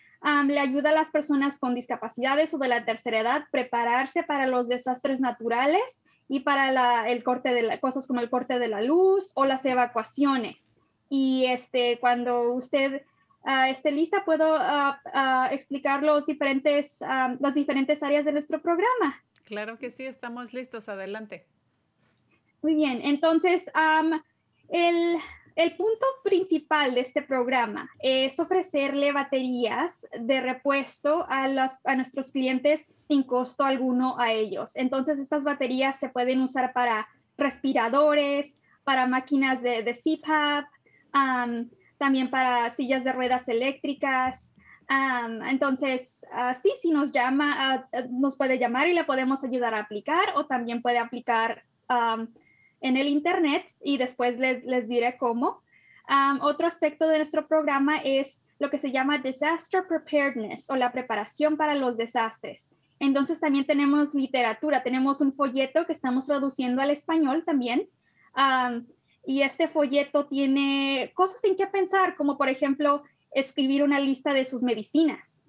le ayuda a las personas con discapacidades o de la tercera edad prepararse para los desastres naturales y para la, el corte de cosas como el corte de la luz o las evacuaciones. Y este, cuando usted uh, esté lista, puedo ah, ah, explicar los diferentes, las diferentes áreas de nuestro programa. Claro que sí, estamos listos. Adelante. Muy bien, entonces el, el, punto principal de este programa es ofrecerle baterías de repuesto a, las, a nuestros clientes sin costo alguno a ellos. Entonces estas baterías se pueden usar para respiradores, para máquinas de, de CPAP, también para sillas de ruedas eléctricas. entonces, uh, sí, si nos llama, nos puede llamar y le podemos ayudar a aplicar o también puede aplicar en el Internet y después les diré cómo. otro aspecto de nuestro programa es lo que se llama Disaster Preparedness o la preparación para los desastres. Entonces también tenemos literatura, tenemos un folleto que estamos traduciendo al español también y este folleto tiene cosas en que pensar, como por ejemplo escribir una lista de sus medicinas,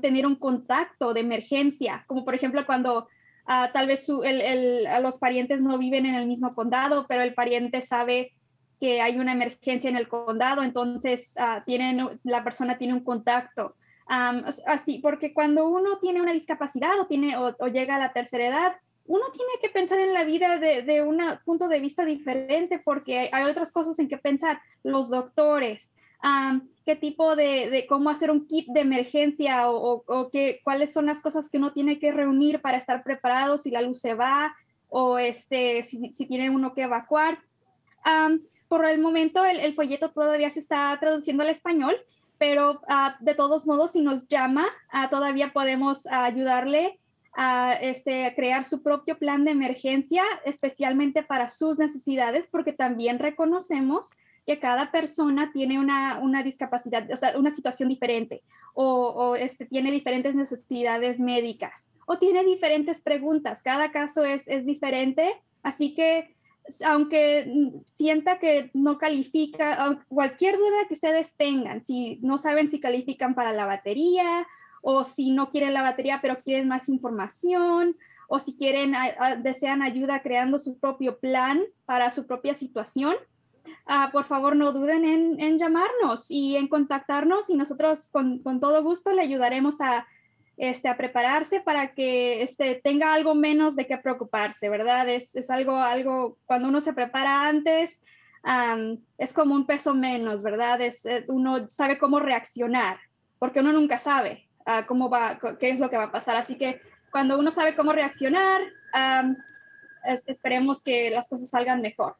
tener un contacto de emergencia, como por ejemplo cuando ah, tal vez los parientes no viven en el mismo condado, pero el pariente sabe que hay una emergencia en el condado, entonces tienen, la persona tiene un contacto. así, porque cuando uno tiene una discapacidad o, tiene, o llega a la tercera edad, uno tiene que pensar en la vida de, un punto de vista diferente porque hay, otras cosas en que pensar. Los doctores, qué tipo de, cómo hacer un kit de emergencia o, cuáles son las cosas que uno tiene que reunir para estar preparado si la luz se va o este, si, tiene uno que evacuar. por el momento el, folleto todavía se está traduciendo al español, pero ah, de todos modos si nos llama, ah, todavía podemos ayudarle a este, crear su propio plan de emergencia, especialmente para sus necesidades, porque también reconocemos que cada persona tiene una, una discapacidad, o sea, una situación diferente, o, o este, tiene diferentes necesidades médicas, o tiene diferentes preguntas. Cada caso es, es diferente, así que aunque sienta que no califica, cualquier duda que ustedes tengan, si no saben si califican para la batería o si no quieren la batería pero quieren más información, o si quieren, desean ayuda creando su propio plan para su propia situación, ah, por favor no duden en, llamarnos y en contactarnos y nosotros con, todo gusto le ayudaremos a, este, a prepararse para que este, tenga algo menos de qué preocuparse, ¿verdad? Es, es algo, algo, cuando uno se prepara antes, es como un peso menos, ¿verdad? Es, eh, uno sabe cómo reaccionar, porque uno nunca sabe cómo va, qué es lo que va a pasar. Así que cuando uno sabe cómo reaccionar, esperemos que las cosas salgan mejor.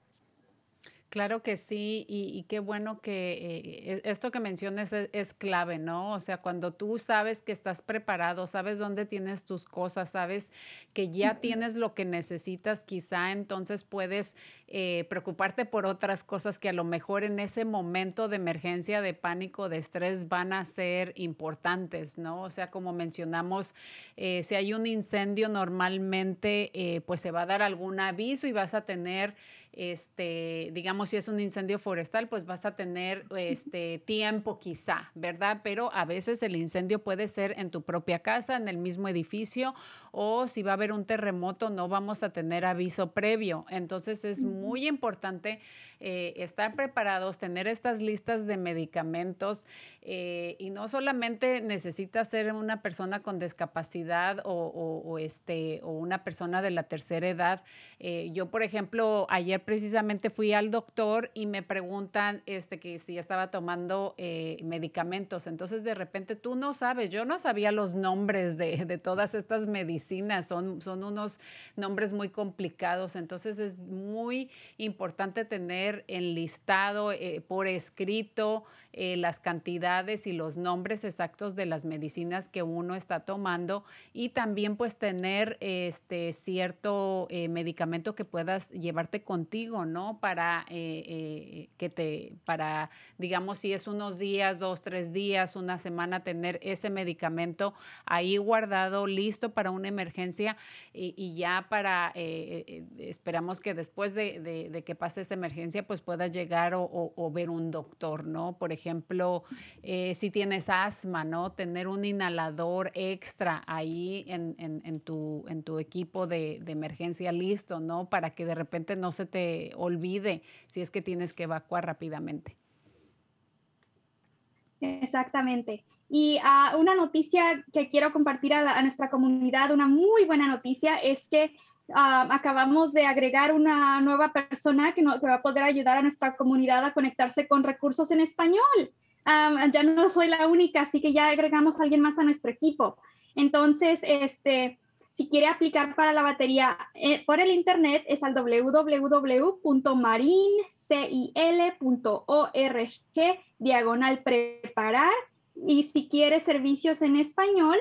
Claro que sí, y, qué bueno que eh, e, esto que mencionas es, clave, ¿no? O sea, cuando tú sabes que estás preparado, sabes dónde tienes tus cosas, sabes que ya tienes lo que necesitas, quizá entonces puedes eh, preocuparte por otras cosas que a lo mejor en ese momento de emergencia, de pánico, de estrés van a ser importantes, ¿no? O sea, como mencionamos, eh, si hay un incendio normalmente, pues se va a dar algún aviso y vas a tener este, digamos, si es un incendio forestal, pues vas a tener este tiempo quizá, ¿verdad? Pero a veces el incendio puede ser en tu propia casa, en el mismo edificio, o si va a haber un terremoto, no vamos a tener aviso previo. Entonces es muy importante eh, estar preparados, tener estas listas de medicamentos eh, y no solamente necesitas ser una persona con discapacidad o, este, o una persona de la tercera edad. Eh, yo, por ejemplo, ayer precisamente fui al doctor y me preguntan este, que si estaba tomando medicamentos. Entonces, de repente tú no sabes, yo no sabía los nombres de, de todas estas medicinas, son, son unos nombres muy complicados. Entonces, es muy importante tener enlistado eh, por escrito eh, las cantidades y los nombres exactos de las medicinas que uno está tomando y también pues tener este cierto eh, medicamento que puedas llevarte contigo, ¿no? Para que te, para, digamos, si es unos días, dos, tres días, una semana, tener ese medicamento ahí guardado, listo para una emergencia y, ya para, esperamos que después de, de que pase esa emergencia, pues puedas llegar o, ver un doctor, ¿no? Por ejemplo, eh, si tienes asma, ¿no? Tener un inhalador extra ahí en, tu, en tu equipo de, de, emergencia listo, ¿no? Para que de repente no se te olvide si es que tienes que evacuar rápidamente. Exactamente. Y uh, una noticia que quiero compartir a, nuestra comunidad, una muy buena noticia, es que Ah, acabamos de agregar una nueva persona que, va a poder ayudar a nuestra comunidad a conectarse con recursos en español. Ah, ya no soy la única, así que ya agregamos a alguien más a nuestro equipo. Entonces, este, si quiere aplicar para la batería eh, por el internet, es al www.marincil.org diagonal preparar. Y si quiere servicios en español,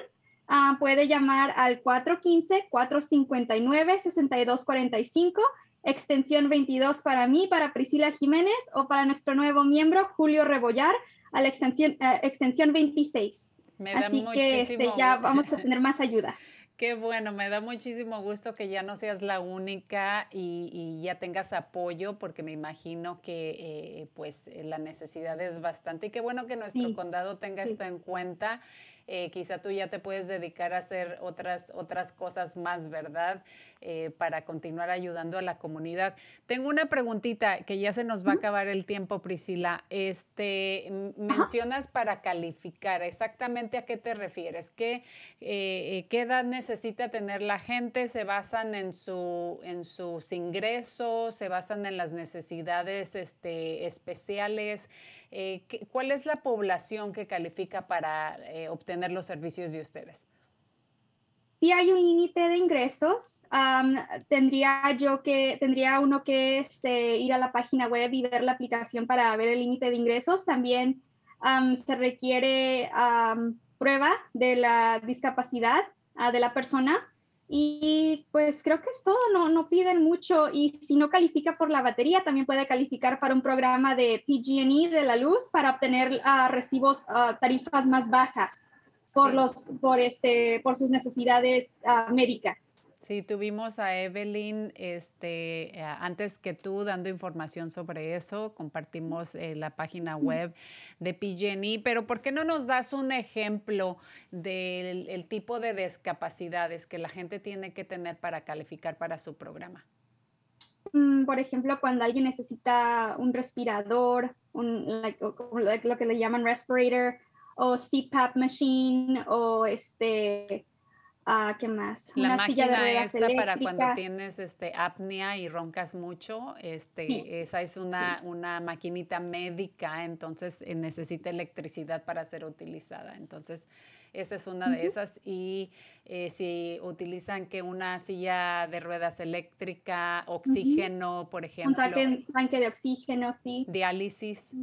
Ah, puede llamar al 415-459-6245, extensión 22 para mí, para Priscila Jiménez o para nuestro nuevo miembro Julio Rebollar a la extensión, eh, extensión 26. Así que este, ya vamos a tener más ayuda. Qué bueno, me da muchísimo gusto que ya no seas la única y, ya tengas apoyo, porque me imagino que eh, pues la necesidad es bastante. Y qué bueno que nuestro condado tenga esto en cuenta eh, quizá tú ya te puedes dedicar a hacer otras, otras cosas más, ¿verdad? Eh, para continuar ayudando a la comunidad. Tengo una preguntita que ya se nos va a acabar el tiempo, Priscila. Este, mencionas para calificar, ¿exactamente a qué te refieres? ¿Qué, eh, ¿Qué edad necesita tener la gente? ¿Se basan en, su, en sus ingresos? ¿Se basan en las necesidades este, especiales? Eh, ¿Cuál es la población que califica para eh, obtener los servicios de ustedes? Si hay un límite de ingresos, tendría yo que, tendría uno que este, ir a la página web y ver la aplicación para ver el límite de ingresos. También se requiere prueba de la discapacidad ah, de la persona y pues creo que es todo, no, no piden mucho y si no califica por la batería, también puede calificar para un programa de PG&E de la luz para obtener uh, recibos, uh, tarifas más bajas por, los, por, este, por sus necesidades uh, médicas. Sí, tuvimos a Evelyn este, eh, antes que tú dando información sobre eso. Compartimos eh, la página web de PG&E, pero ¿por qué no nos das un ejemplo del tipo de discapacidades que la gente tiene que tener para calificar para su programa? Mm, por ejemplo, cuando alguien necesita un respirador, un, lo que le llaman respirator, o CPAP machine, o este Ah, ¿Qué más? La máquina silla esta para cuando tienes este, apnea y roncas mucho, este, esa es una, una maquinita médica, entonces eh, necesita electricidad para ser utilizada. Entonces, esa es una de esas. Y eh, si utilizan que una silla de ruedas eléctrica, oxígeno, por ejemplo. Un tanque, de oxígeno, sí. Diálisis.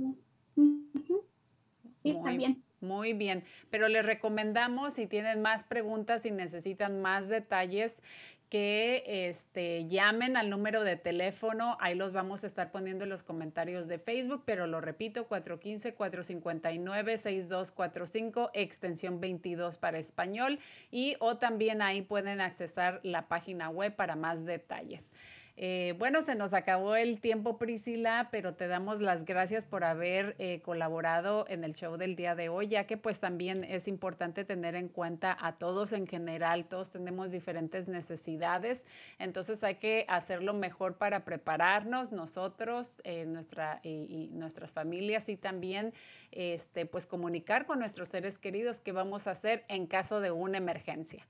Sí, también. Muy bien, pero les recomendamos si tienen más preguntas y necesitan más detalles que este, llamen al número de teléfono, ahí los vamos a estar poniendo en los comentarios de Facebook, pero lo repito, 415-459-6245, extensión 22 para español, y o también ahí pueden accesar la página web para más detalles. Eh, bueno, se nos acabó el tiempo, Priscila, pero te damos las gracias por haber eh, colaborado en el show del día de hoy, ya que pues también es importante tener en cuenta a todos en general, todos tenemos diferentes necesidades, entonces hay que hacerlo mejor para prepararnos nosotros, eh, nuestra, y, nuestras familias y también este, pues comunicar con nuestros seres queridos qué vamos a hacer en caso de una emergencia.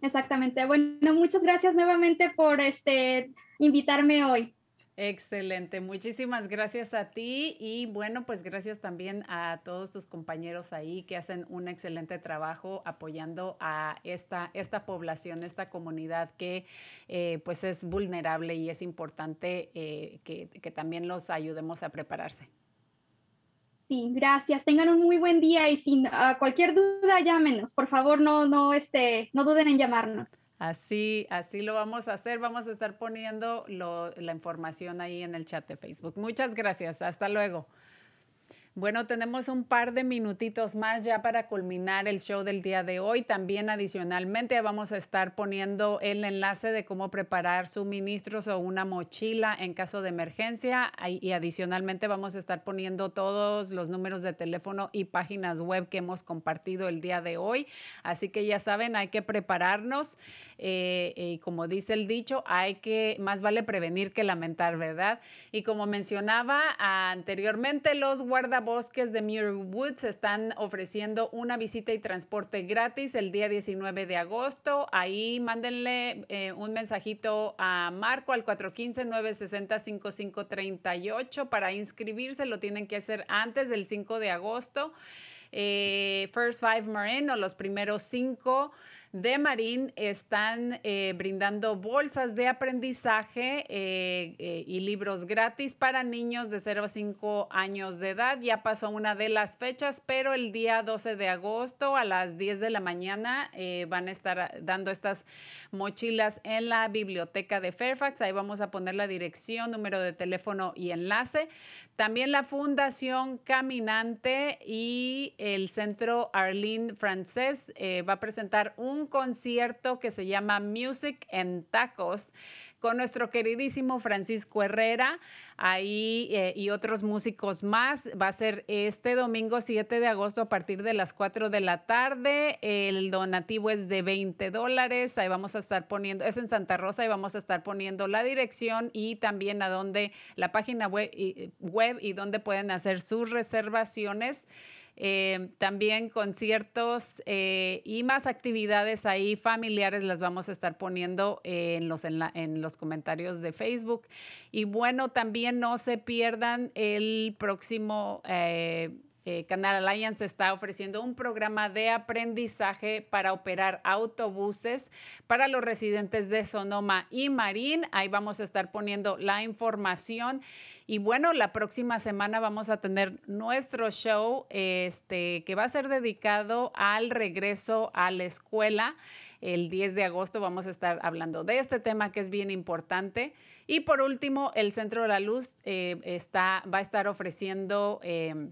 Exactamente. Bueno, muchas gracias nuevamente por este, invitarme hoy. Excelente, muchísimas gracias a ti y bueno, pues gracias también a todos tus compañeros ahí que hacen un excelente trabajo apoyando a esta, esta población, esta comunidad que eh, pues es vulnerable y es importante eh, que, que también los ayudemos a prepararse. Sí, gracias. Tengan un muy buen día y sin ah, cualquier duda llámenos. Por favor, no, no, este, no duden en llamarnos. Así, así lo vamos a hacer. Vamos a estar poniendo la información ahí en el chat de Facebook. Muchas gracias. Hasta luego. Bueno, tenemos un par de minutitos más ya para culminar el show del día de hoy. También adicionalmente vamos a estar poniendo el enlace de cómo preparar suministros o una mochila en caso de emergencia y adicionalmente vamos a estar poniendo todos los números de teléfono y páginas web que hemos compartido el día de hoy. Así que ya saben, hay que prepararnos eh, y como dice el dicho, hay que, más vale prevenir que lamentar, ¿verdad? Y como mencionaba anteriormente, los guardabotas bosques de Muir Woods están ofreciendo una visita y transporte gratis el día 19 de agosto. Ahí mándenle eh, un mensajito a Marco al 415-960-5538 para inscribirse. Lo tienen que hacer antes del 5 de agosto. Eh, First Five Marine o los primeros cinco de Marín están eh, brindando bolsas de aprendizaje eh, eh, y libros gratis para niños de 0 a 5 años de edad. Ya pasó una de las fechas, pero el día 12 de agosto a las 10 de la mañana van a estar dando estas mochilas en la biblioteca de Fairfax. Ahí vamos a poner la dirección, número de teléfono y enlace. También la Fundación Caminante y el Centro Arlene Francés va a presentar un un concierto que se llama Music en Tacos con nuestro queridísimo Francisco Herrera ahí eh, y otros músicos más. Va a ser este domingo 7 de agosto a partir de las 4 de la tarde. El donativo es de 20 dólares. Ahí vamos a estar poniendo, es en Santa Rosa y vamos a estar poniendo la dirección y también a dónde la página web y, web y dónde pueden hacer sus reservaciones. Eh, también conciertos eh, y más actividades ahí familiares las vamos a estar poniendo en, los, en, los comentarios de Facebook. Y bueno, también no se pierdan el próximo... Eh, Canal Alliance está ofreciendo un programa de aprendizaje para operar autobuses para los residentes de Sonoma y Marín. Ahí vamos a estar poniendo la información. Y bueno, la próxima semana vamos a tener nuestro show este, que va a ser dedicado al regreso a la escuela. El 10 de agosto vamos a estar hablando de este tema que es bien importante. Y por último, el Centro de la Luz eh, está, va a estar ofreciendo... Eh,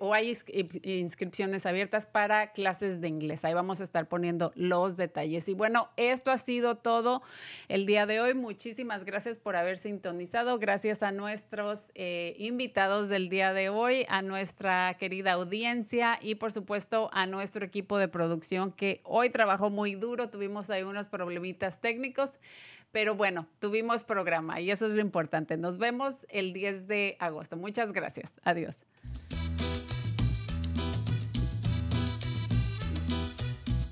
o hay inscripciones abiertas para clases de inglés. Ahí vamos a estar poniendo los detalles. Y bueno, esto ha sido todo el día de hoy. Muchísimas gracias por haber sintonizado. Gracias a nuestros eh, invitados del día de hoy, a nuestra querida audiencia y por supuesto a nuestro equipo de producción que hoy trabajó muy duro. Tuvimos ahí unos problemitas técnicos. Pero bueno, tuvimos programa y eso es lo importante. Nos vemos el 10 de agosto. Muchas gracias. Adiós.